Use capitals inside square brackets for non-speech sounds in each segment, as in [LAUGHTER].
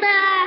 compra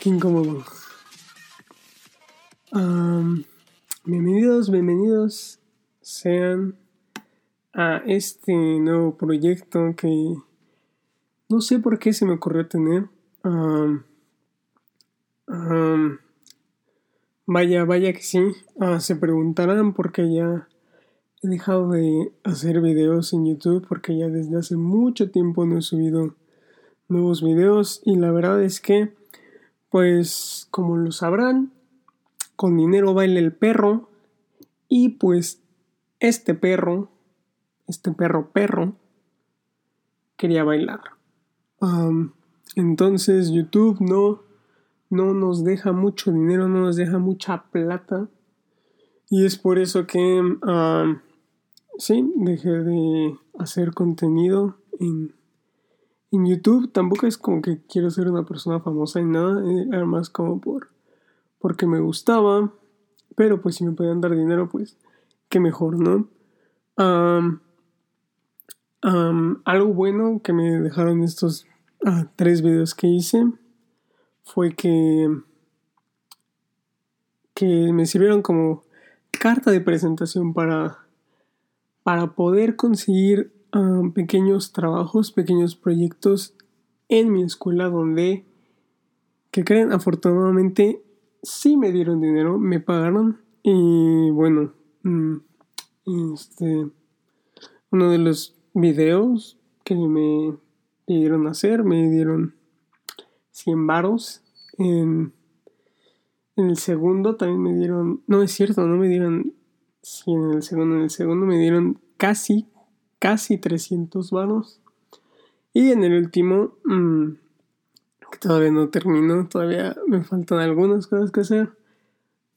qué incómodo. Am, bienvenidos, bienvenidos sean a este nuevo proyecto que no sé por qué se me ocurrió tener. Vaya, vaya que sí. Ah, se preguntarán por qué ya he dejado de hacer videos en YouTube porque ya desde hace mucho tiempo no he subido nuevos videos y la verdad es que pues como lo sabrán, con dinero baila el perro. Y pues este perro, este perro perro, quería bailar. Entonces YouTube no, no nos deja mucho dinero, no nos deja mucha plata. Y es por eso que, sí, dejé de hacer contenido en en YouTube tampoco es como que quiero ser una persona famosa y nada, eh, era más como por porque me gustaba, pero pues si me podían dar dinero, pues qué mejor, ¿no? Algo bueno que me dejaron estos ah, tres videos que hice fue que que me sirvieron como carta de presentación para para poder conseguir ah, pequeños trabajos, pequeños proyectos en mi escuela donde, que creen, afortunadamente sí me dieron dinero, me pagaron y bueno, mm, este, uno de los videos que me pidieron hacer, me dieron 100 varos. En, en el segundo también me dieron, no es cierto, no me dieron 100 en el segundo, en el segundo me dieron casi, casi 300 varos. Y en el último, mm, que todavía no termino, todavía me faltan algunas cosas que hacer,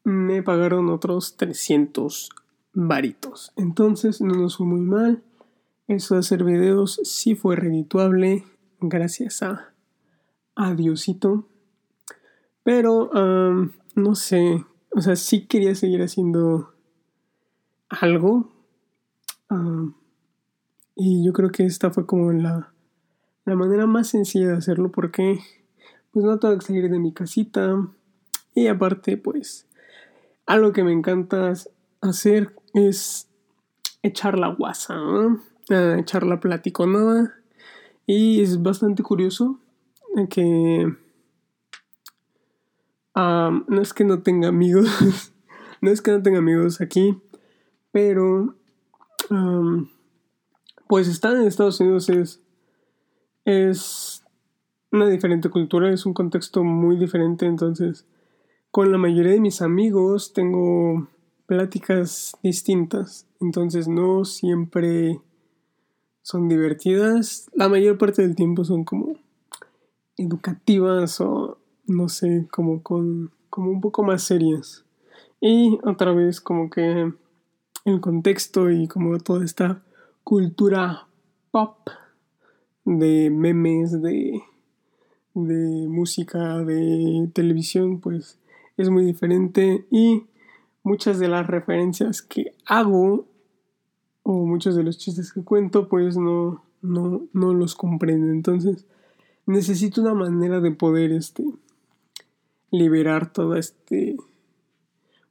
me pagaron otros 300 varitos. Entonces no nos fue muy mal. Eso de hacer videos sí fue redituable gracias a, a Diosito. Pero no sé, o sea, sí quería seguir haciendo algo. Y yo creo que esta fue como la, la manera más sencilla de hacerlo porque pues no tengo que salir de mi casita. Y aparte, pues, algo que me encanta hacer es echar la guasa, ¿no? Ah, echar la platiconada. Y es bastante curioso que am, no es que no tenga amigos, [LAUGHS] no es que no tenga amigos aquí, pero am, pues estar en Estados Unidos es, es una diferente cultura, es un contexto muy diferente, entonces con la mayoría de mis amigos tengo pláticas distintas, entonces no siempre son divertidas, la mayor parte del tiempo son como educativas o no sé, como con como un poco más serias. Y otra vez como que el contexto y como toda esta cultura pop de memes, de, de música, de televisión, pues es muy diferente y muchas de las referencias que hago o muchos de los chistes que cuento pues no, no, no los comprenden. Entonces necesito una manera de poder este liberar todo este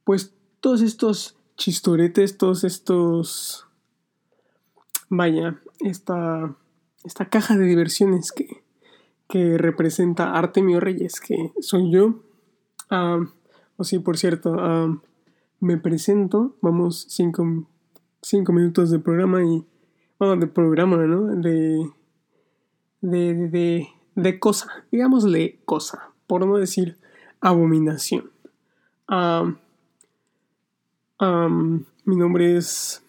pues todos estos chistoretes, todos estos vaya, esta esta caja de diversiones que, que representa Artemio Reyes, que soy yo. Ah, o sí, por cierto, ah, me presento, vamos cinco, cinco minutos de programa y, bueno, de programa, ¿no? De, de, de, de, cosa, digámosle cosa, por no decir abominación. Ah, mi nombre es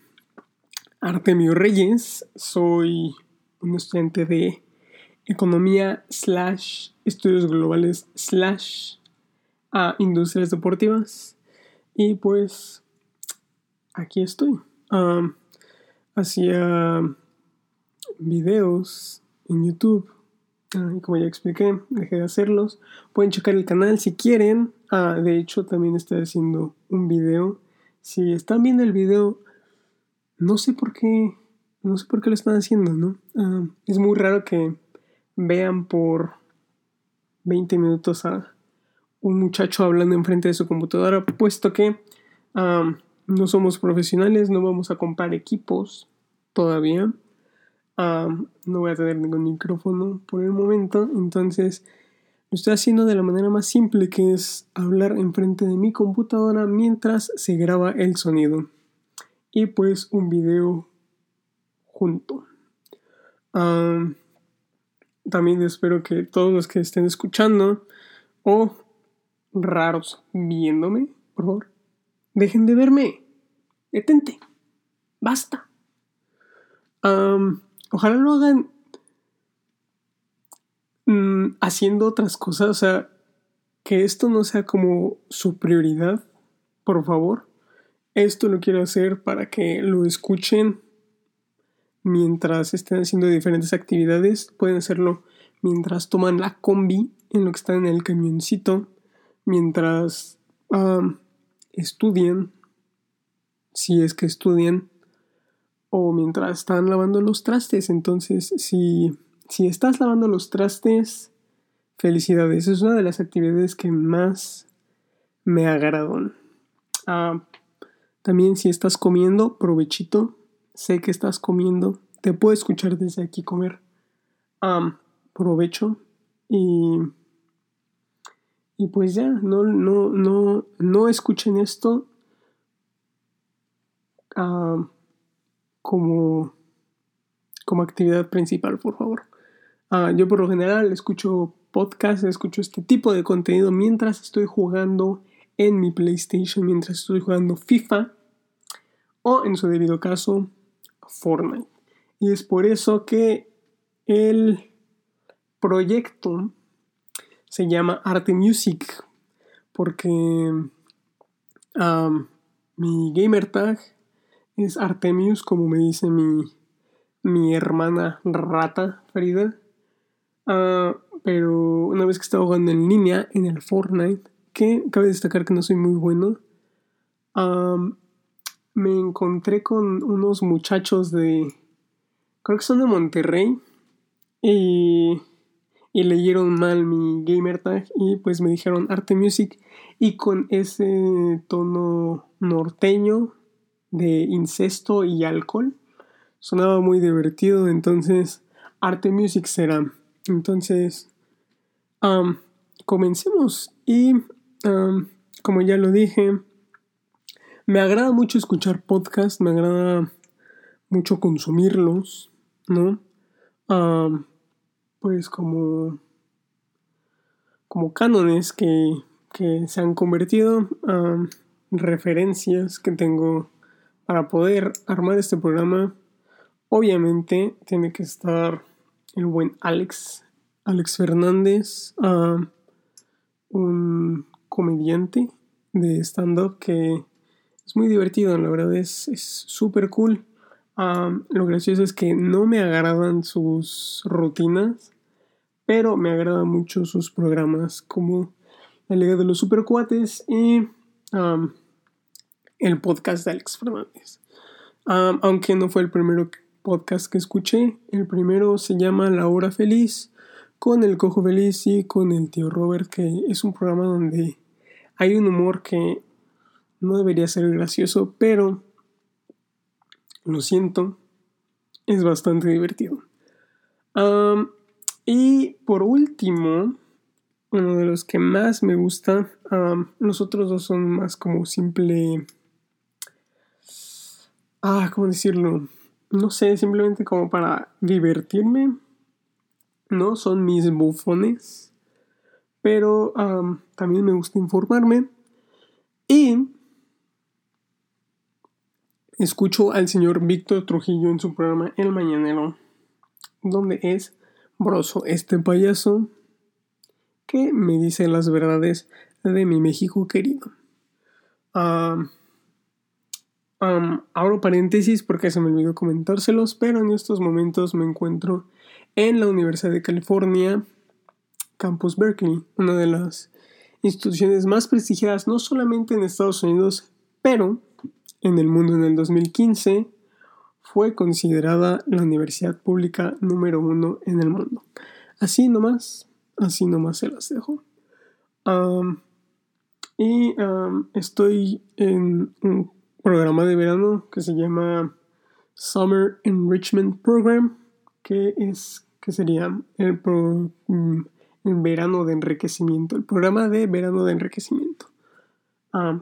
Artemio Reyes. Soy un estudiante de economía slash estudios globales slash a industrias deportivas. Y pues aquí estoy. Um, hacía videos en YouTube. y como ya expliqué, dejé de hacerlos. Pueden checar el canal si quieren. Ah, de hecho, también estoy haciendo un video. Si están viendo el video, no sé por qué, no sé por qué lo están haciendo, ¿no? Ah, es muy raro que vean por 20 minutos a un muchacho hablando enfrente de su computadora, puesto que no somos profesionales, no vamos a comprar equipos todavía. no voy a tener ningún micrófono por el momento, entonces lo estoy haciendo de la manera más simple que es hablar enfrente de mi computadora mientras se graba el sonido y pues un video junto. también espero que todos los que estén escuchando o raros viéndome, por favor, dejen de verme. Detente. Basta. ojalá lo hagan mm, haciendo otras cosas. O sea, que esto no sea como su prioridad, por favor. Esto lo quiero hacer para que lo escuchen mientras estén haciendo diferentes actividades. Pueden hacerlo mientras toman la combi, en lo que están en el camioncito, mientras estudian, si es que estudian, o mientras están lavando los trastes. Entonces, si, si estás lavando los trastes, felicidades. Es una de las actividades que más me agradan. Ah, también si estás comiendo, provechito. Sé que estás comiendo. Te puedo escuchar desde aquí comer. Ah, provecho. Y, y pues ya, no, no, no, no escuchen esto como, como actividad principal, por favor. Ah, yo por lo general escucho podcast, escucho este tipo de contenido mientras estoy jugando en mi PlayStation, mientras estoy jugando FIFA o en su debido caso Fortnite. Y es por eso que el proyecto se llama Arte Music, porque mi gamer tag es Artemius, como me dice mi, mi hermana rata Frida. Ah, pero una vez que estaba jugando en línea en el Fortnite, que cabe destacar que no soy muy bueno, me encontré con unos muchachos de. Creo que son de Monterrey. Y, y leyeron mal mi gamer tag y pues me dijeron Arte Music y con ese tono norteño de incesto y alcohol. Sonaba muy divertido, entonces Arte Music será. Entonces, comencemos. Y como ya lo dije, me agrada mucho escuchar podcasts, me agrada mucho consumirlos, ¿no? pues como, como cánones que, que se han convertido, referencias que tengo para poder armar este programa, obviamente tiene que estar el buen Alex, Alex Fernández, un comediante de stand-up que es muy divertido, la verdad es súper cool. lo gracioso es que no me agradan sus rutinas, pero me agradan mucho sus programas como La Liga de los Supercuates y el podcast de Alex Fernández. aunque no fue el primero podcast que escuché, el primero se llama La Hora Feliz con el Cojo Feliz y con el tío Robert, que es un programa donde hay un humor que no debería ser gracioso, pero lo siento, es bastante divertido. y por último, uno de los que más me gusta, los otros dos son más como simple ah, ¿cómo decirlo? No sé, simplemente como para divertirme. No son mis bufones. Pero también me gusta informarme. Y escucho al señor Víctor Trujillo en su programa El Mañanero, donde es broso este payaso que me dice las verdades de mi México querido. abro paréntesis porque se me olvidó comentárselos, pero en estos momentos me encuentro en la Universidad de California, Campus Berkeley, una de las instituciones más prestigiadas no solamente en Estados Unidos, pero en el mundo en el 2015 fue considerada la universidad pública número uno en el mundo. Así nomás, así nomás se las dejo. y estoy en un programa de verano que se llama Summer Enrichment Program, que es que sería el, mm, el verano de enriquecimiento, el programa de verano de enriquecimiento.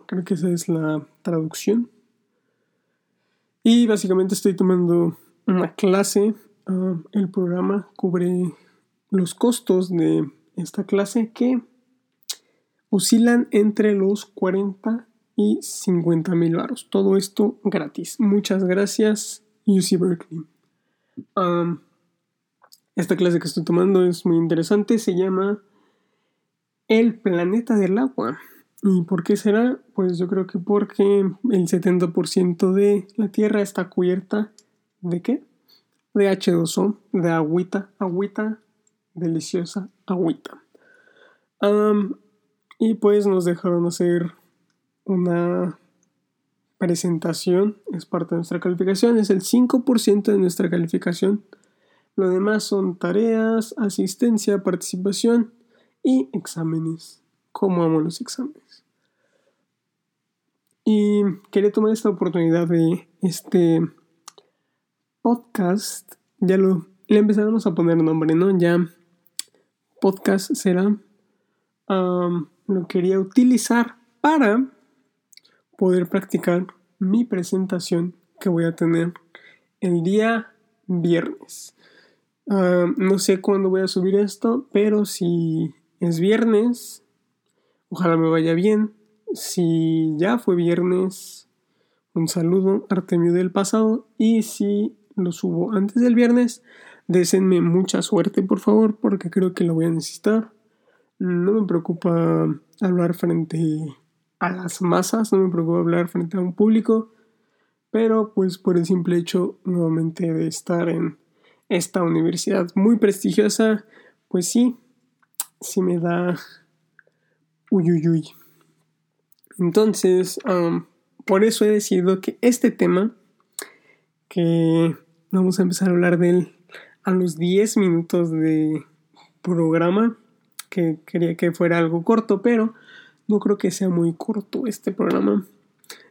creo que esa es la traducción. Y básicamente estoy tomando una clase. Ah, el programa cubre los costos de esta clase que oscilan entre los 40 y 50 mil baros. Todo esto gratis. Muchas gracias, UC Berkeley. Esta clase que estoy tomando es muy interesante. Se llama El planeta del agua. ¿Y por qué será? Pues yo creo que porque el 70% de la Tierra está cubierta de qué? De H2O, de agüita, agüita, deliciosa agüita. y pues nos dejaron hacer una presentación, es parte de nuestra calificación, es el 5% de nuestra calificación. Lo demás son tareas, asistencia, participación y exámenes. ¿Cómo amo los exámenes? Y quería tomar esta oportunidad de este podcast. Ya lo le empezamos a poner nombre, ¿no? Ya podcast será. lo quería utilizar para poder practicar mi presentación que voy a tener el día viernes. No sé cuándo voy a subir esto, pero si es viernes, Ojalá me vaya bien. Si ya fue viernes, un saludo, Artemio del pasado. Y si lo subo antes del viernes, deseenme mucha suerte, por favor, porque creo que lo voy a necesitar. No me preocupa hablar frente a las masas, no me preocupa hablar frente a un público, pero pues por el simple hecho nuevamente de estar en esta universidad muy prestigiosa, pues sí, sí me da Uy, Entonces, por eso he decidido que este tema, que vamos a empezar a hablar de él a los 10 minutos de programa, que quería que fuera algo corto, pero no creo que sea muy corto este programa.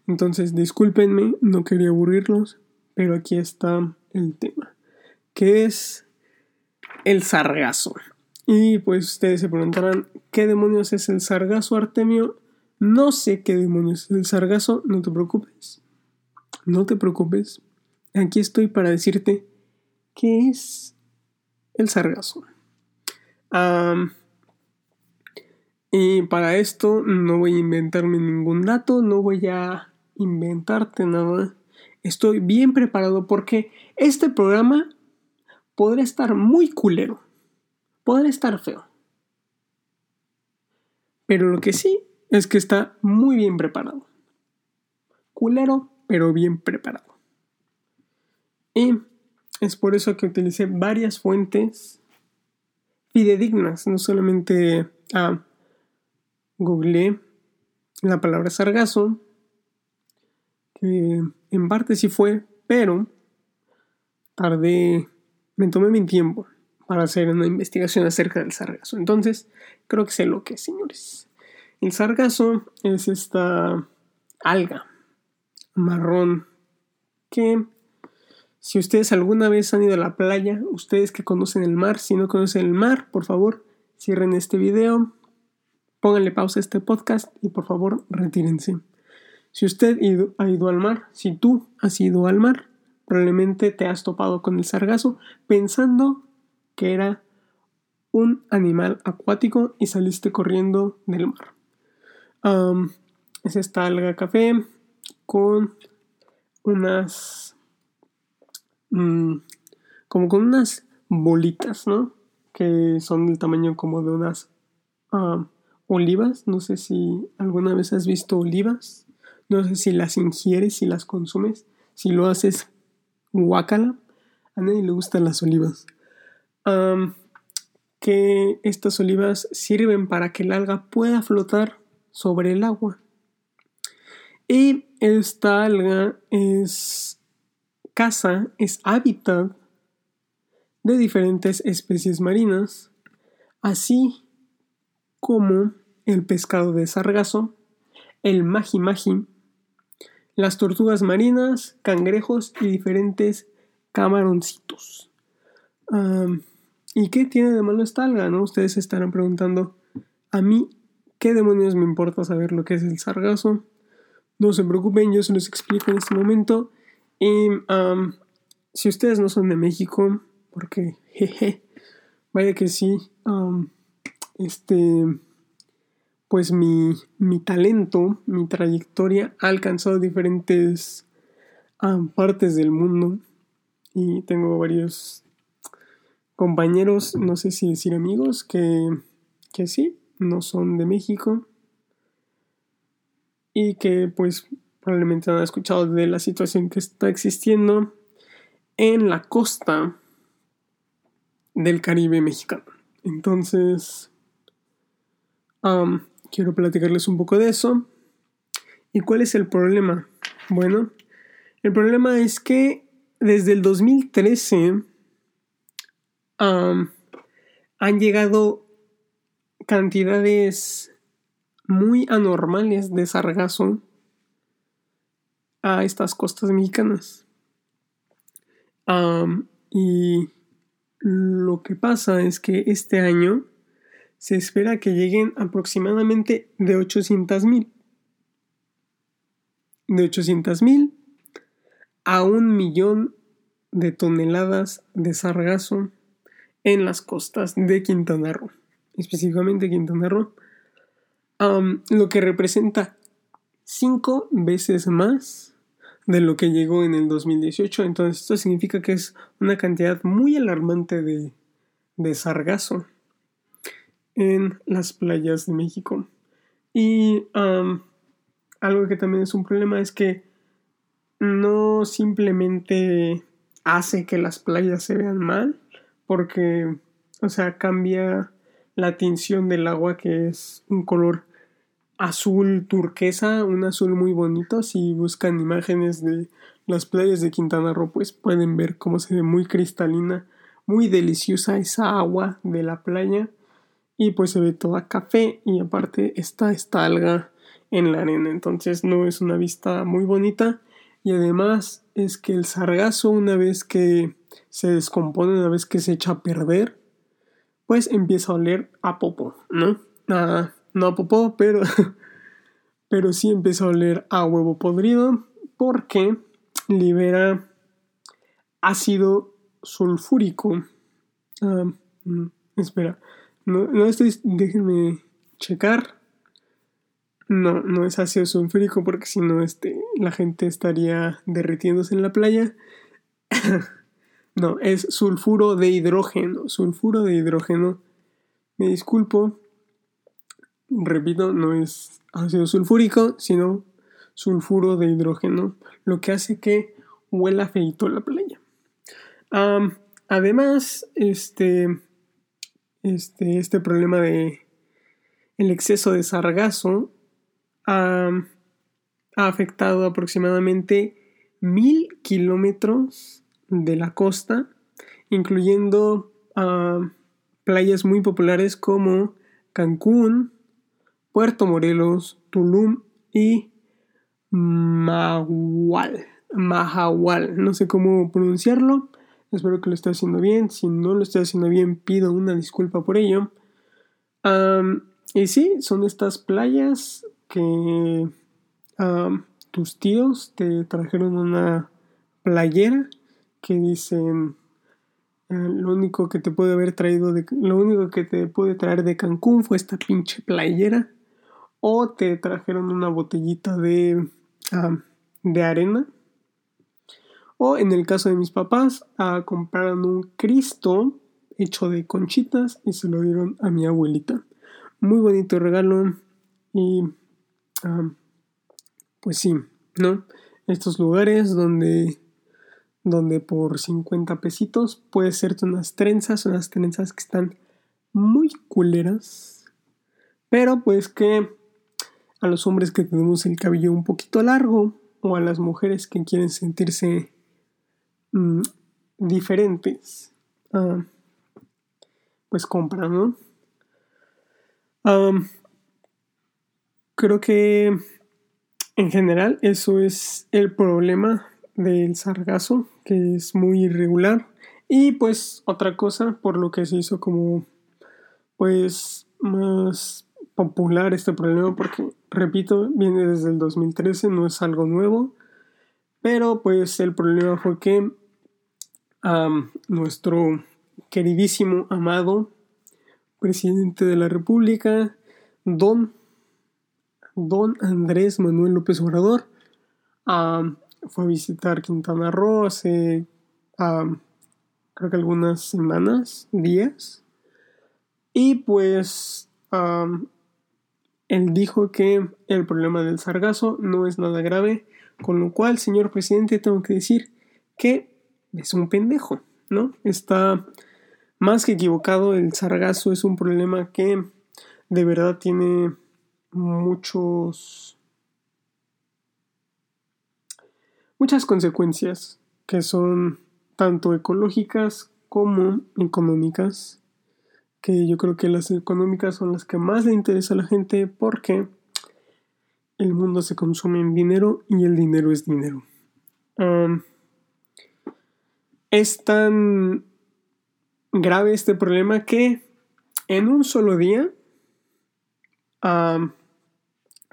Entonces, discúlpenme, no quería aburrirlos, pero aquí está el tema, que es el sargazo. Y pues ustedes se preguntarán, ¿qué demonios es el sargazo, Artemio? No sé qué demonios es el sargazo, no te preocupes. No te preocupes. Aquí estoy para decirte qué es el sargazo. y para esto no voy a inventarme ningún dato, no voy a inventarte nada. Estoy bien preparado porque este programa podrá estar muy culero podrá estar feo. Pero lo que sí es que está muy bien preparado. Culero, pero bien preparado. Y es por eso que utilicé varias fuentes fidedignas, no solamente ah, googleé la palabra sargazo, que en parte sí fue, pero tardé, me tomé mi tiempo para hacer una investigación acerca del sargazo. Entonces, creo que sé lo que es, señores. El sargazo es esta alga marrón que si ustedes alguna vez han ido a la playa, ustedes que conocen el mar, si no conocen el mar, por favor, cierren este video, pónganle pausa a este podcast y por favor retírense. Si usted ha ido al mar, si tú has ido al mar, probablemente te has topado con el sargazo pensando que era un animal acuático y saliste corriendo del mar. es esta alga café con unas... Mm, como con unas bolitas, ¿no? Que son del tamaño como de unas olivas. No sé si alguna vez has visto olivas. No sé si las ingieres, si las consumes. Si lo haces, guácala. A nadie le gustan las olivas. que estas olivas sirven para que el alga pueda flotar sobre el agua. Y esta alga es casa, es hábitat de diferentes especies marinas, así como el pescado de sargazo, el maji-maji, las tortugas marinas, cangrejos y diferentes camaroncitos. ¿Y qué tiene de malo esta alga? ¿no? Ustedes se estarán preguntando, a mí, ¿qué demonios me importa saber lo que es el sargazo? No se preocupen, yo se los explico en este momento. Y si ustedes no son de México, porque [LAUGHS] jeje, vaya que sí, este, pues mi, mi, talento, mi trayectoria ha alcanzado diferentes partes del mundo y tengo varios compañeros, no sé si decir amigos, que, que sí, no son de México y que pues probablemente han escuchado de la situación que está existiendo en la costa del Caribe mexicano. Entonces, quiero platicarles un poco de eso. ¿Y cuál es el problema? Bueno, el problema es que desde el 2013 han llegado cantidades muy anormales de sargazo a estas costas mexicanas. y lo que pasa es que este año se espera que lleguen aproximadamente de 800 mil. De 800 mil a un millón de toneladas de sargazo en las costas de Quintana Roo, específicamente Quintana Roo, lo que representa cinco veces más de lo que llegó en el 2018. Entonces esto significa que es una cantidad muy alarmante de, de sargazo en las playas de México. Y algo que también es un problema es que no simplemente hace que las playas se vean mal, porque, o sea, cambia la tinción del agua que es un color azul turquesa, un azul muy bonito. Si buscan imágenes de las playas de Quintana Roo, pues pueden ver cómo se ve muy cristalina, muy deliciosa esa agua de la playa. Y pues se ve toda café y aparte está esta alga en la arena. Entonces no es una vista muy bonita. Y además es que el sargazo una vez que se descompone, una vez que se echa a perder, pues empieza a oler a popo, ¿no? No a popó, pero, [LAUGHS] pero sí empezó a oler a huevo podrido porque libera ácido sulfúrico. Ah, mm, espera, no, no estoy, déjenme checar. No, no es ácido sulfúrico porque si no, este, la gente estaría derritiéndose en la playa. [COUGHS] no, es sulfuro de hidrógeno. Sulfuro de hidrógeno. Me disculpo, repito, no es ácido sulfúrico, sino sulfuro de hidrógeno, lo que hace que huela feito la playa. además, este, este, este problema de el exceso de sargazo ha afectado aproximadamente mil kilómetros de la costa, incluyendo playas muy populares como Cancún, Puerto Morelos, Tulum y Mahual. Mahahual. No sé cómo pronunciarlo. Espero que lo esté haciendo bien. Si no lo estoy haciendo bien, pido una disculpa por ello. y sí, son estas playas que tus tíos te trajeron una playera que dicen eh, lo único que te puede haber traído de, lo único que te puede traer de Cancún fue esta pinche playera o te trajeron una botellita de, de arena O en el caso de mis papás, compraron un Cristo hecho de conchitas y se lo dieron a mi abuelita. Muy bonito regalo y pues sí, ¿no? Estos lugares donde donde por 50 pesitos puedes hacerte unas trenzas, unas trenzas que están muy culeras, pero pues que a los hombres que tenemos el cabello un poquito largo o a las mujeres que quieren sentirse mm, diferentes, ah, pues compran, ¿no? creo que en general eso es el problema del sargazo, que es muy irregular. Y pues otra cosa por lo que se hizo como pues más popular este problema porque repito viene desde el 2013 no es algo nuevo pero pues el problema fue que nuestro queridísimo amado presidente de la república don don Andrés Manuel López Obrador. Fue a visitar Quintana Roo hace creo que algunas semanas días. Y pues él dijo que el problema del sargazo no es nada grave, con lo cual, señor presidente, tengo que decir que es un pendejo, ¿no? Está más que equivocado, el sargazo es un problema que de verdad tiene muchos muchas consecuencias que son tanto ecológicas como económicas que yo creo que las económicas son las que más le interesa a la gente porque el mundo se consume en dinero y el dinero es dinero. Es tan grave este problema que en un solo día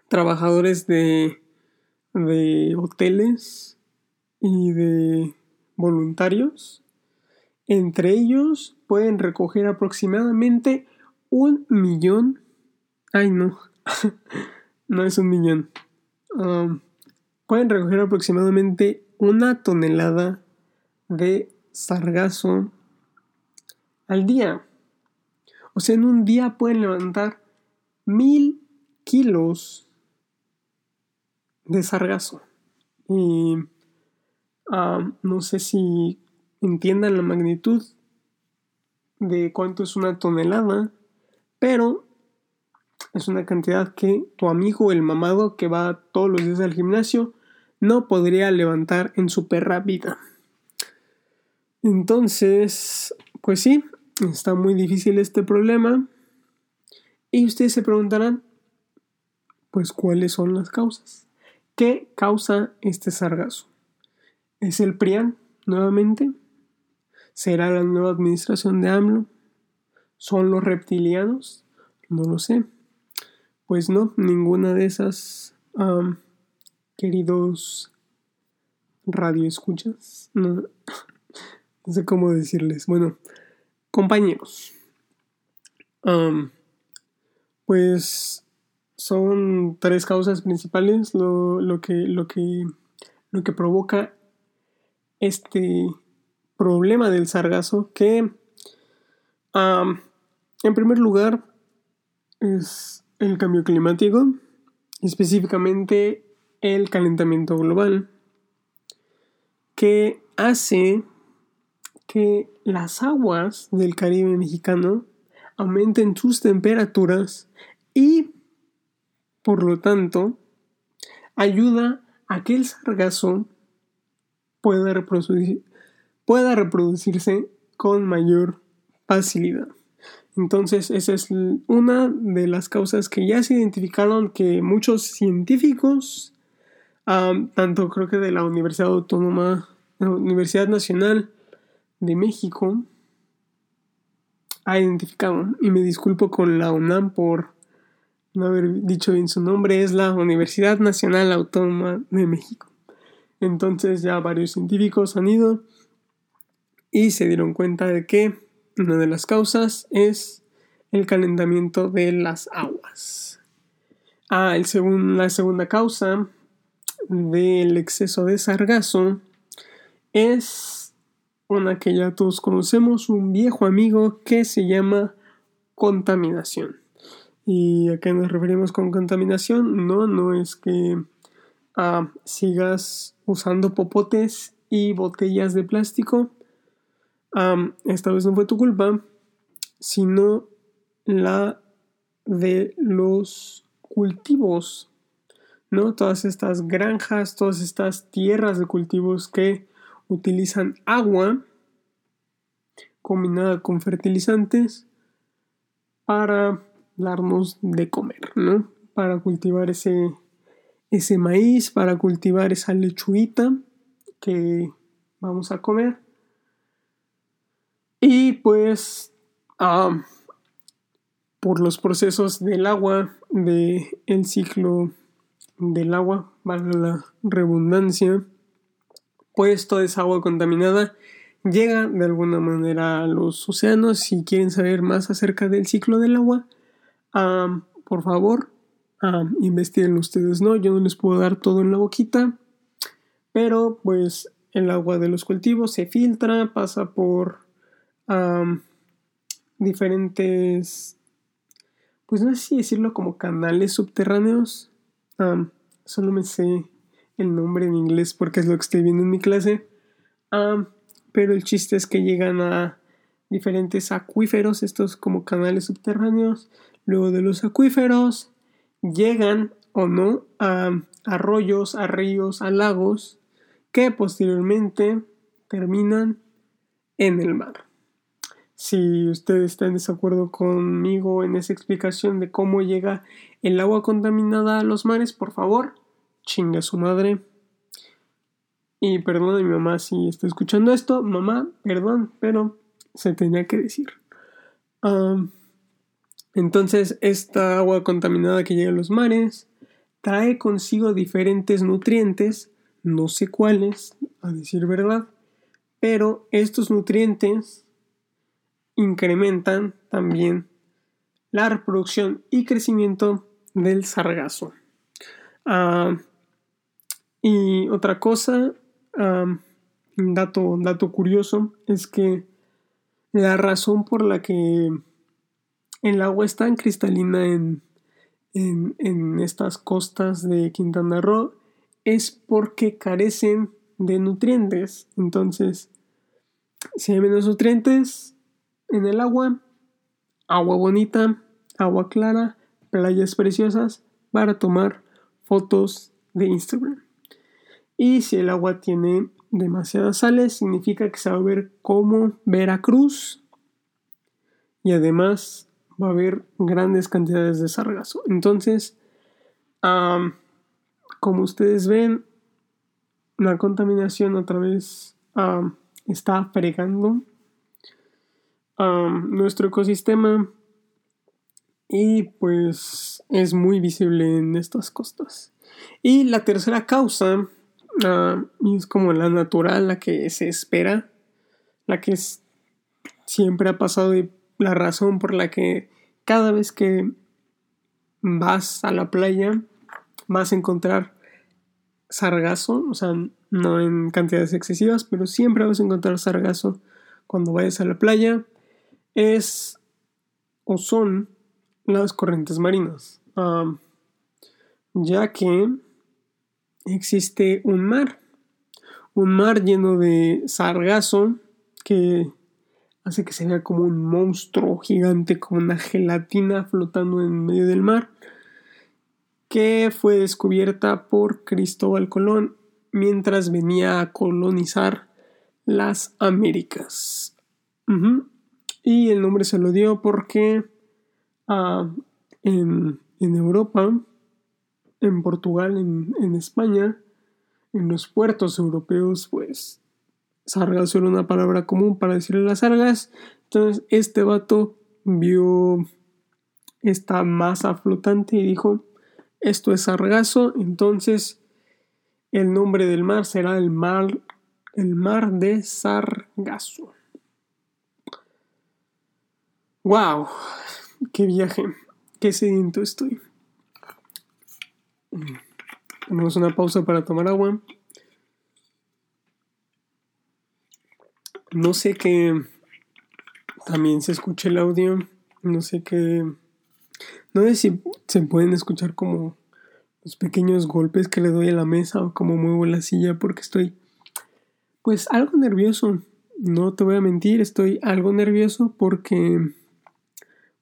trabajadores de, de hoteles y de voluntarios entre ellos pueden recoger aproximadamente un millón. Ay, no. [LAUGHS] no es un millón. Pueden recoger aproximadamente una tonelada de sargazo al día. O sea, en un día pueden levantar mil kilos de sargazo. Y no sé si entiendan la magnitud de cuánto es una tonelada, pero es una cantidad que tu amigo el mamado que va todos los días al gimnasio no podría levantar en su perra vida. Entonces, pues sí, está muy difícil este problema. Y ustedes se preguntarán, pues, ¿cuáles son las causas? ¿Qué causa este sargazo? ¿Es el PRIAN nuevamente? ¿Será la nueva administración de AMLO? ¿Son los reptilianos? No lo sé. Pues no, ninguna de esas queridos radioescuchas. No, no sé cómo decirles. Bueno, compañeros. pues son tres causas principales lo, lo, que, lo, que, lo que provoca este problema del sargazo que en primer lugar es el cambio climático, específicamente el calentamiento global, que hace que las aguas del Caribe mexicano aumenten sus temperaturas y por lo tanto ayuda a que el sargazo pueda pueda reproducirse con mayor facilidad. Entonces, esa es una de las causas que ya se identificaron que muchos científicos, tanto creo que de la Universidad Autónoma, la Universidad Nacional de México, ha identificado. Y me disculpo con la UNAM por no haber dicho bien su nombre, es la Universidad Nacional Autónoma de México. Entonces ya varios científicos han ido y se dieron cuenta de que una de las causas es el calentamiento de las aguas. Ah, el la segunda causa del exceso de sargazo es una que ya todos conocemos, un viejo amigo que se llama contaminación. ¿Y a qué nos referimos con contaminación? No, no es que ah, sigas usando popotes y botellas de plástico. esta vez no fue tu culpa, sino la de los cultivos, ¿no? Todas estas granjas, todas estas tierras de cultivos que utilizan agua combinada con fertilizantes para darnos de comer, ¿no? Para cultivar ese, ese maíz, para cultivar esa lechuguita que vamos a comer. Y pues por los procesos del agua, del el ciclo del agua, valga la redundancia, pues toda esa agua contaminada llega de alguna manera a los océanos. Si quieren saber más acerca del ciclo del agua, por favor, investiguen ustedes, ¿no? Yo no les puedo dar todo en la boquita, pero pues el agua de los cultivos se filtra, pasa por diferentes, pues no sé si decirlo como canales subterráneos. solo me sé el nombre en inglés porque es lo que estoy viendo en mi clase. pero el chiste es que llegan a diferentes acuíferos, estos como canales subterráneos. Luego de los acuíferos llegan o no a arroyos, a ríos, a lagos que posteriormente terminan en el mar. Si usted está en desacuerdo conmigo en esa explicación de cómo llega el agua contaminada a los mares, por favor, chinga su madre. Y perdón a mi mamá si está escuchando esto. Mamá, perdón, pero se tenía que decir. entonces, esta agua contaminada que llega a los mares trae consigo diferentes nutrientes, no sé cuáles, a decir verdad, pero estos nutrientes incrementan también la reproducción y crecimiento del sargazo. Ah, y otra cosa, un dato, curioso, es que la razón por la que el agua es tan cristalina en, en, en estas costas de Quintana Roo es porque carecen de nutrientes. Entonces, si hay menos nutrientes, en el agua, agua bonita, agua clara, playas preciosas para tomar fotos de Instagram. Y si el agua tiene demasiadas sales, significa que se va a ver como Veracruz. Y además va a haber grandes cantidades de sargazo. Entonces, como ustedes ven, la contaminación otra vez está fregando nuestro ecosistema y pues es muy visible en estas costas. Y la tercera causa es como la natural, la que se espera, la que siempre ha pasado y la razón por la que cada vez que vas a la playa vas a encontrar sargazo, o sea, no en cantidades excesivas, pero siempre vas a encontrar sargazo cuando vayas a la playa es o son las corrientes marinas, ya que existe un mar, un mar lleno de sargazo que hace que se vea como un monstruo gigante, como una gelatina flotando en medio del mar, que fue descubierta por Cristóbal Colón mientras venía a colonizar las Américas. Y el nombre se lo dio porque ah, en, Europa, en Portugal, en, España, en los puertos europeos, pues sargazo era una palabra común para decirle las sargas. Entonces este vato vio esta masa flotante y dijo, esto es sargazo, entonces el nombre del mar será el mar, el mar de Sargazo. ¡Wow! ¡Qué viaje! ¡Qué sediento estoy! Tenemos una pausa para tomar agua. No sé que también se escuche el audio. No sé qué. No sé si se pueden escuchar como los pequeños golpes que le doy a la mesa o como muevo la silla porque estoy pues algo nervioso. No te voy a mentir, estoy algo nervioso porque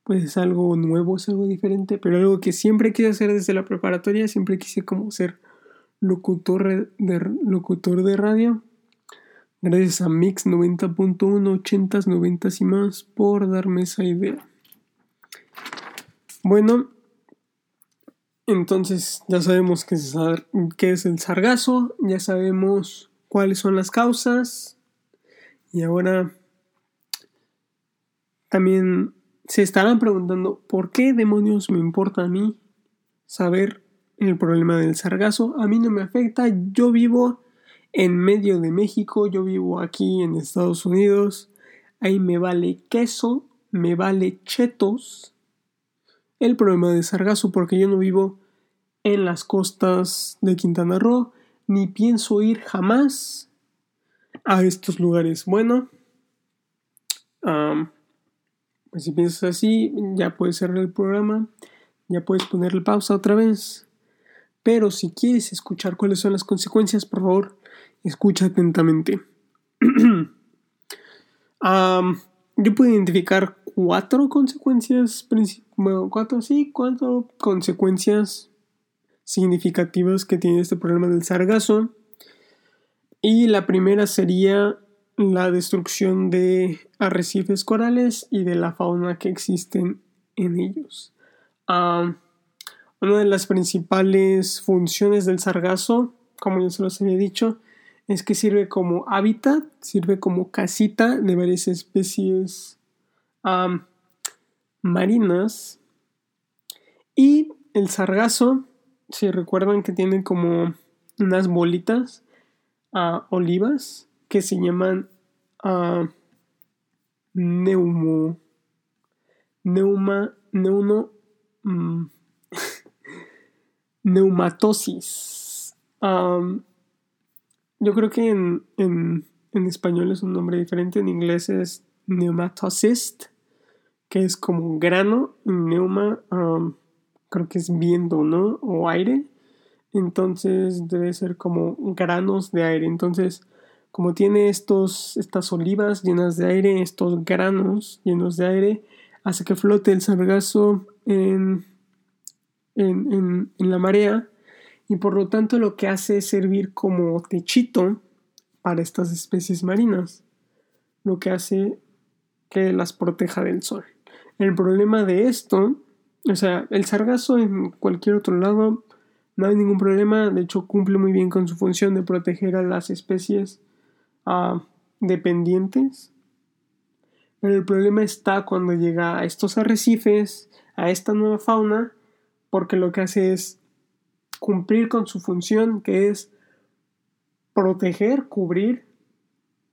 pues es algo nuevo, es algo diferente, pero algo que siempre quise hacer desde la preparatoria, siempre quise como ser locutor de, locutor de radio. Gracias a Mix 90.1, 80s, 90 y más por darme esa idea. Bueno, entonces ya sabemos qué es, qué es el sargazo, ya sabemos cuáles son las causas y ahora también se estarán preguntando por qué demonios me importa a mí saber el problema del sargazo. A mí no me afecta, yo vivo en medio de México, yo vivo aquí en Estados Unidos, ahí me vale queso, me vale chetos el problema del sargazo porque yo no vivo en las costas de Quintana Roo, ni pienso ir jamás a estos lugares. Bueno, si piensas así, ya puedes cerrar el programa, ya puedes ponerle pausa otra vez. Pero si quieres escuchar cuáles son las consecuencias, por favor, escucha atentamente. [CLEARS THROAT] yo puedo identificar cuatro consecuencias, bueno, cuatro, sí, cuatro consecuencias significativas que tiene este problema del sargazo. Y la primera sería la destrucción de arrecifes corales y de la fauna que existen en ellos. una de las principales funciones del sargazo, como ya se los había dicho, es que sirve como hábitat, sirve como casita de varias especies marinas. Y el sargazo si recuerdan que tienen como unas bolitas uh, olivas que se llaman uh, neuma neuno mm, [LAUGHS] neumatosis um, yo creo que en, en, en, español es un nombre diferente en inglés es neumatocyst que es como grano neuma um, creo que es viento, ¿no? O aire. Entonces debe ser como granos de aire. Entonces, como tiene estos, estas olivas llenas de aire, estos granos llenos de aire, hace que flote el sargazo en, en, en la marea y por lo tanto lo que hace es servir como techito para estas especies marinas, lo que hace que las proteja del sol. El problema de esto o sea, el sargazo en cualquier otro lado no hay ningún problema. De hecho, cumple muy bien con su función de proteger a las especies dependientes. Pero el problema está cuando llega a estos arrecifes, a esta nueva fauna, porque lo que hace es cumplir con su función, que es proteger, cubrir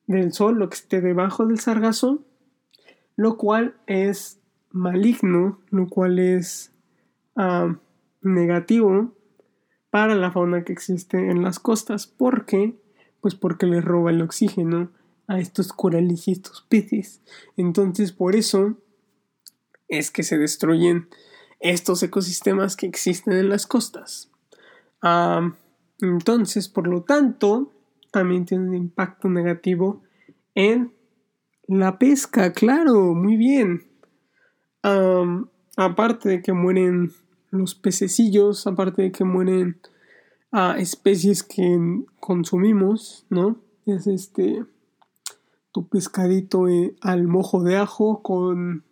del sol lo que esté debajo del sargazo, lo cual es maligno, lo cual es negativo para la fauna que existe en las costas. ¿Por qué? Pues porque le roba el oxígeno a estos corales y estos peces. Entonces, por eso es que se destruyen estos ecosistemas que existen en las costas. Entonces, por lo tanto, también tiene un impacto negativo en la pesca, claro, muy bien aparte de que mueren los pececillos, aparte de que mueren a especies que consumimos, ¿no? Es este tu pescadito eh, al mojo de ajo con,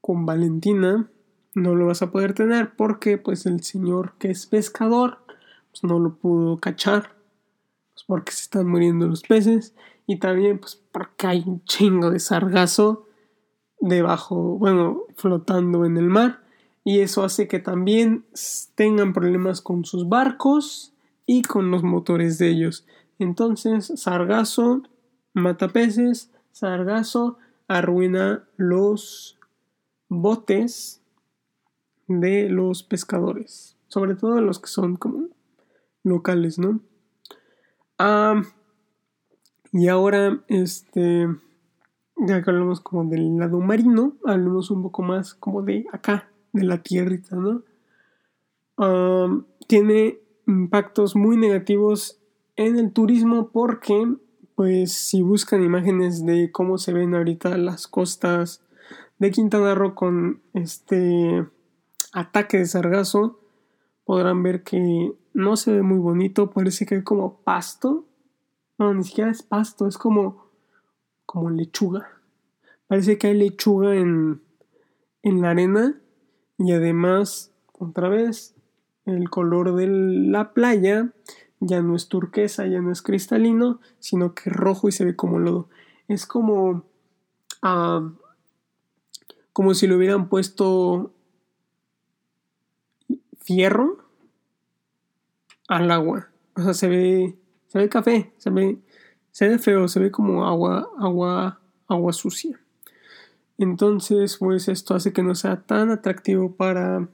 con Valentina. No lo vas a poder tener porque pues el señor que es pescador pues, no lo pudo cachar. Pues, porque se están muriendo los peces. Y también pues porque hay un chingo de sargazo debajo, bueno, flotando en el mar y eso hace que también tengan problemas con sus barcos y con los motores de ellos. Entonces, sargazo mata peces, sargazo arruina los botes de los pescadores, sobre todo los que son como locales, ¿no? Ah, y ahora, este, ya que hablamos como del lado marino, hablemos un poco más como de acá, de la tierrita, ¿no? tiene impactos muy negativos en el turismo porque, pues, si buscan imágenes de cómo se ven ahorita las costas de Quintana Roo con este ataque de sargazo, podrán ver que no se ve muy bonito, parece que hay como pasto. No, ni siquiera es pasto, es como, como lechuga. Parece que hay lechuga en, en la arena y además, otra vez, el color de la playa ya no es turquesa, ya no es cristalino, sino que es rojo y se ve como lodo. Es como... Como si le hubieran puesto fierro al agua. O sea, se ve, se ve café, se ve, se ve feo, se ve como agua, agua, agua sucia. Entonces, pues esto hace que no sea tan atractivo para,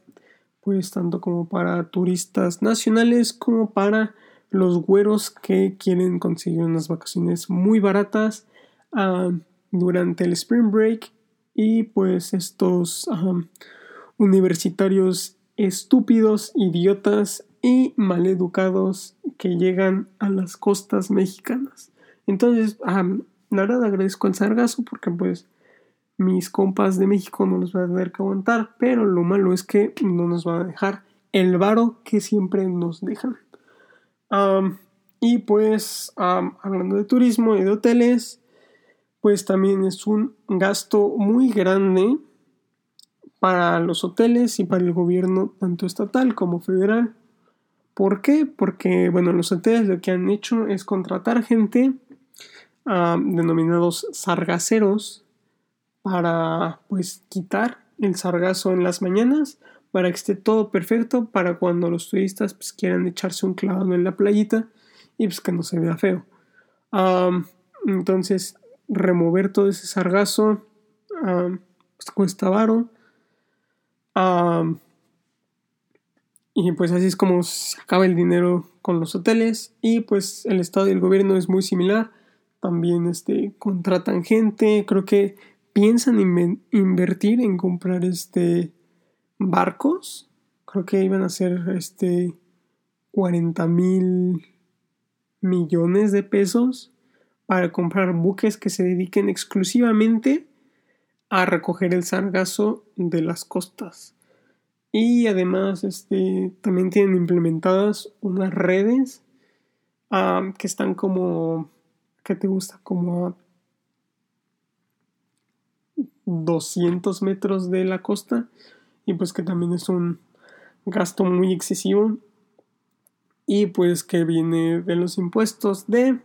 pues tanto como para turistas nacionales como para los güeros que quieren conseguir unas vacaciones muy baratas ah, durante el spring break y pues estos universitarios estúpidos, idiotas y maleducados que llegan a las costas mexicanas. Entonces, la verdad agradezco al sargazo porque pues mis compas de México no nos van a tener que aguantar, pero lo malo es que no nos van a dejar el varo que siempre nos dejan. y pues, hablando de turismo y de hoteles, pues también es un gasto muy grande para los hoteles y para el gobierno tanto estatal como federal. ¿Por qué? Porque, bueno, los hoteles lo que han hecho es contratar gente denominados sargaceros para pues quitar el sargazo en las mañanas para que esté todo perfecto para cuando los turistas pues, quieran echarse un clavado en la playita y pues que no se vea feo. entonces remover todo ese sargazo pues, cuesta varo. y pues así es como se acaba el dinero con los hoteles y pues el estado y el gobierno es muy similar. También este, contratan gente, creo que piensan invertir en comprar este barcos. Creo que iban a ser este 40 mil millones de pesos para comprar buques que se dediquen exclusivamente a recoger el sargazo de las costas. Y además este, también tienen implementadas unas redes ah, que están como, ¿qué te gusta? Como 200 metros de la costa y pues que también es un gasto muy excesivo. Y pues que viene de los impuestos de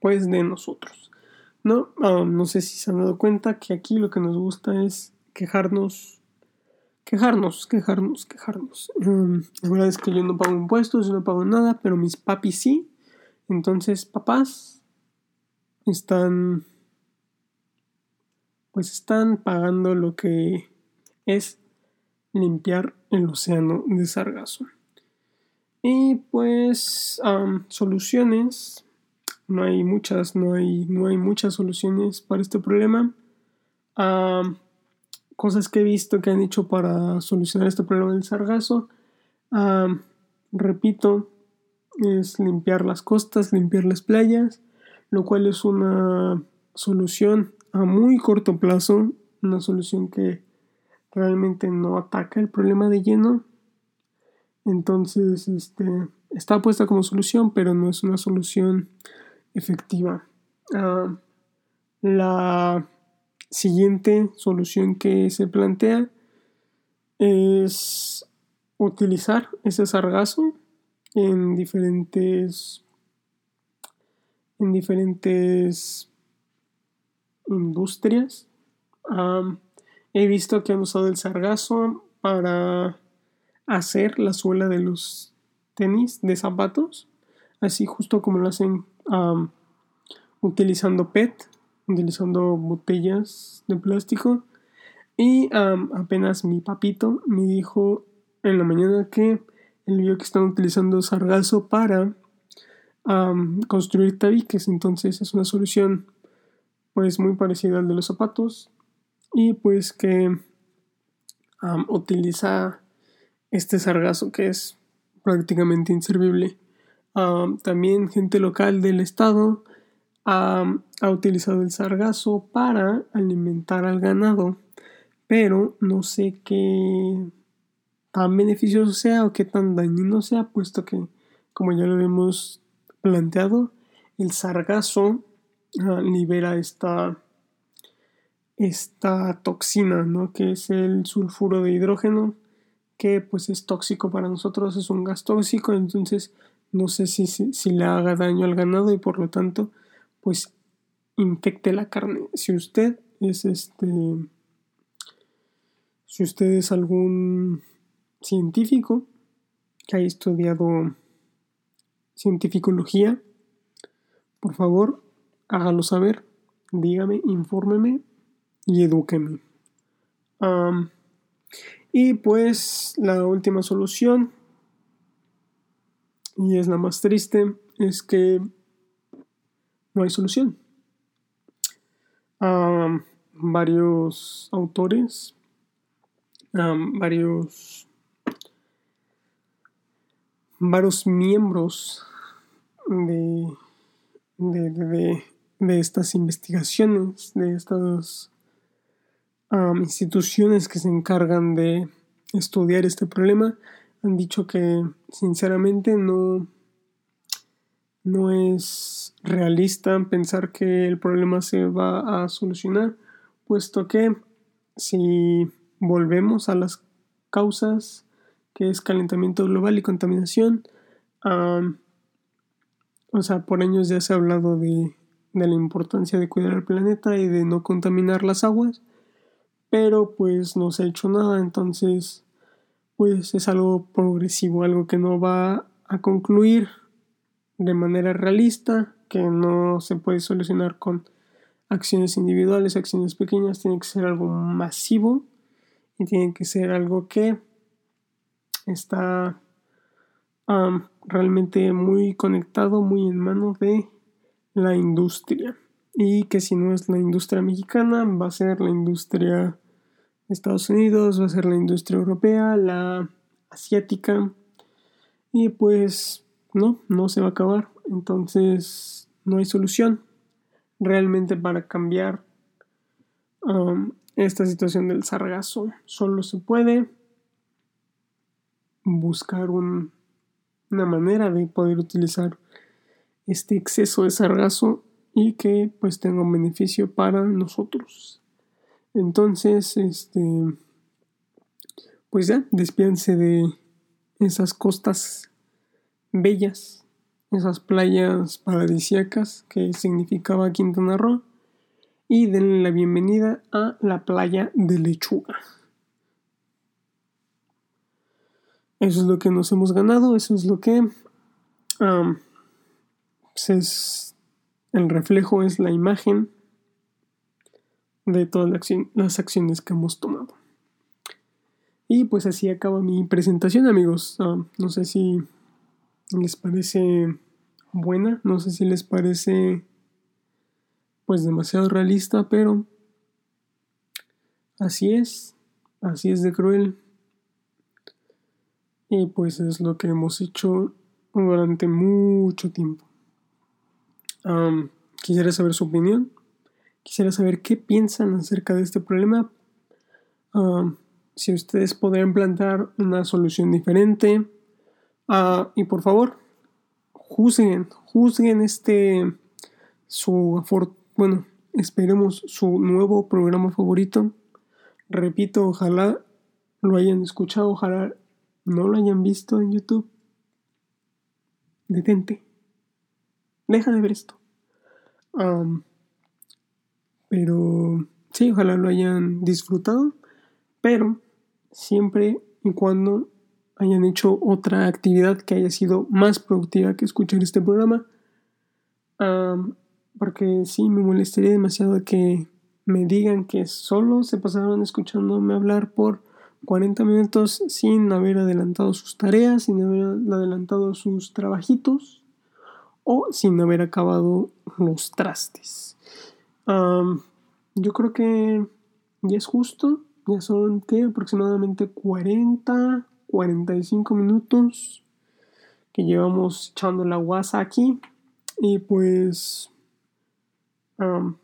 pues de nosotros no um, no sé si se han dado cuenta que aquí lo que nos gusta es quejarnos quejarnos quejarnos quejarnos. Um, la verdad es que yo no pago impuestos no pago nada pero mis papis sí. Entonces papás están pues están pagando lo que es limpiar el océano de sargazo. Y pues soluciones, no hay muchas, no hay, no hay muchas soluciones para este problema. cosas que he visto que han hecho para solucionar este problema del sargazo. repito, es limpiar las costas, limpiar las playas, lo cual es una solución a muy corto plazo, una solución que realmente no ataca el problema de lleno. Entonces, este, está puesta como solución, pero no es una solución efectiva. Ah, la siguiente solución que se plantea es utilizar ese sargazo en diferentes en diferentes industrias. he visto que han usado el sargazo para hacer la suela de los tenis de zapatos, así justo como lo hacen utilizando PET, utilizando botellas de plástico. Y apenas mi papito me dijo en la mañana que él vio que están utilizando sargazo para construir tabiques, entonces es una solución pues muy parecido al de los zapatos y pues que utiliza este sargazo que es prácticamente inservible. también gente local del estado ha utilizado el sargazo para alimentar al ganado, pero no sé qué tan beneficioso sea o qué tan dañino sea, puesto que, como ya lo hemos planteado, el sargazo libera esta, esta toxina, ¿no? que es el sulfuro de hidrógeno, que pues es tóxico para nosotros, es un gas tóxico, entonces no sé si, si, le haga daño al ganado y por lo tanto pues infecte la carne. Si usted es este, si usted es algún científico que haya estudiado cientificología, por favor, hágalo saber, dígame, infórmeme y edúqueme. y pues la última solución, y es la más triste, es que no hay solución. varios autores, varios, varios miembros de de, estas investigaciones, de estas instituciones que se encargan de estudiar este problema, han dicho que sinceramente no, no es realista pensar que el problema se va a solucionar, puesto que si volvemos a las causas, que es calentamiento global y contaminación, o sea, por años ya se ha hablado de, la importancia de cuidar el planeta y de no contaminar las aguas, pero pues no se ha hecho nada, entonces pues es algo progresivo, algo que no va a concluir de manera realista, que no se puede solucionar con acciones individuales, acciones pequeñas, tiene que ser algo masivo y tiene que ser algo que está realmente muy conectado, muy en mano de la industria. Y que si no es la industria mexicana, va a ser la industria de Estados Unidos, va a ser la industria europea, la asiática. Y pues no, no se va a acabar. Entonces no hay solución realmente para cambiar esta situación del sargazo. Solo se puede buscar un una manera de poder utilizar este exceso de sargazo y que pues tenga un beneficio para nosotros. Entonces, este, pues ya, despídense de esas costas bellas, esas playas paradisíacas que significaba Quintana Roo y denle la bienvenida a la playa de Lechuga. Eso es lo que nos hemos ganado, eso es lo que es, el reflejo es la imagen de todas las acciones que hemos tomado. Y pues así acaba mi presentación amigos. no sé si les parece buena, no sé si les parece pues demasiado realista, pero así es, así es de cruel. Y pues es lo que hemos hecho durante mucho tiempo. Quisiera saber su opinión. Quisiera saber qué piensan acerca de este problema. si ustedes podrían plantear una solución diferente. Ah, y por favor, juzguen, juzguen este, su, bueno, esperemos su nuevo programa favorito. Repito, ojalá lo hayan escuchado, ojalá no lo hayan visto en YouTube, detente. Deja de ver esto. pero sí, ojalá lo hayan disfrutado. Pero siempre y cuando hayan hecho otra actividad que haya sido más productiva que escuchar este programa. porque sí, me molestaría demasiado que me digan que solo se pasaron escuchándome hablar por 40 minutos sin haber adelantado sus tareas, sin haber adelantado sus trabajitos o sin haber acabado los trastes. Yo creo que ya es justo. Ya son ¿qué? aproximadamente 40, 45 minutos que llevamos echando la guasa aquí. Y pues am,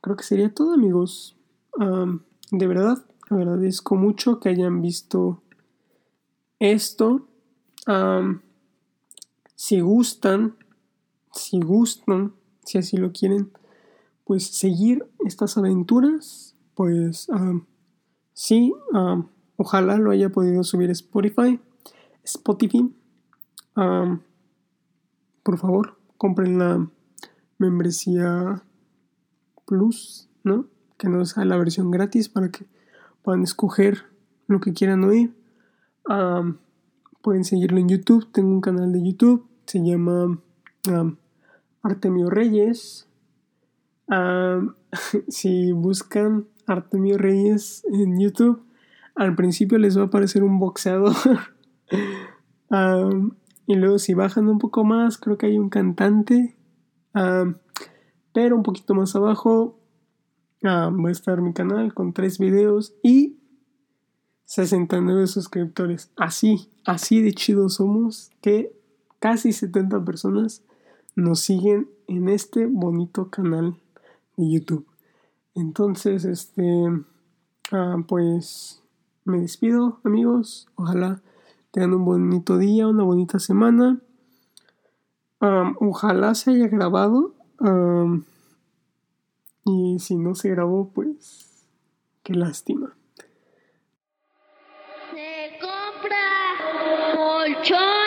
creo que sería todo amigos. Am, de verdad, agradezco mucho que hayan visto esto. Si gustan, si gustan, si así lo quieren, pues seguir estas aventuras, pues sí, ojalá lo haya podido subir Spotify, Spotify. Por favor, compren la membresía Plus, ¿no? Que no sea la versión gratis para que puedan escoger lo que quieran oír. Pueden seguirlo en YouTube. Tengo un canal de YouTube. Se llama am, Artemio Reyes. [LAUGHS] Si buscan Artemio Reyes en YouTube, al principio les va a aparecer un boxeador. [LAUGHS] Y luego si bajan un poco más, creo que hay un cantante. Pero un poquito más abajo va a estar mi canal con tres videos y 69 suscriptores. Así, así de chidos somos que casi 70 personas nos siguen en este bonito canal de YouTube. Entonces, este, ah, pues me despido, amigos. Ojalá tengan un bonito día, una bonita semana. Am, ojalá se haya grabado. am, y si no se grabó, pues qué lástima. Se compra colchón.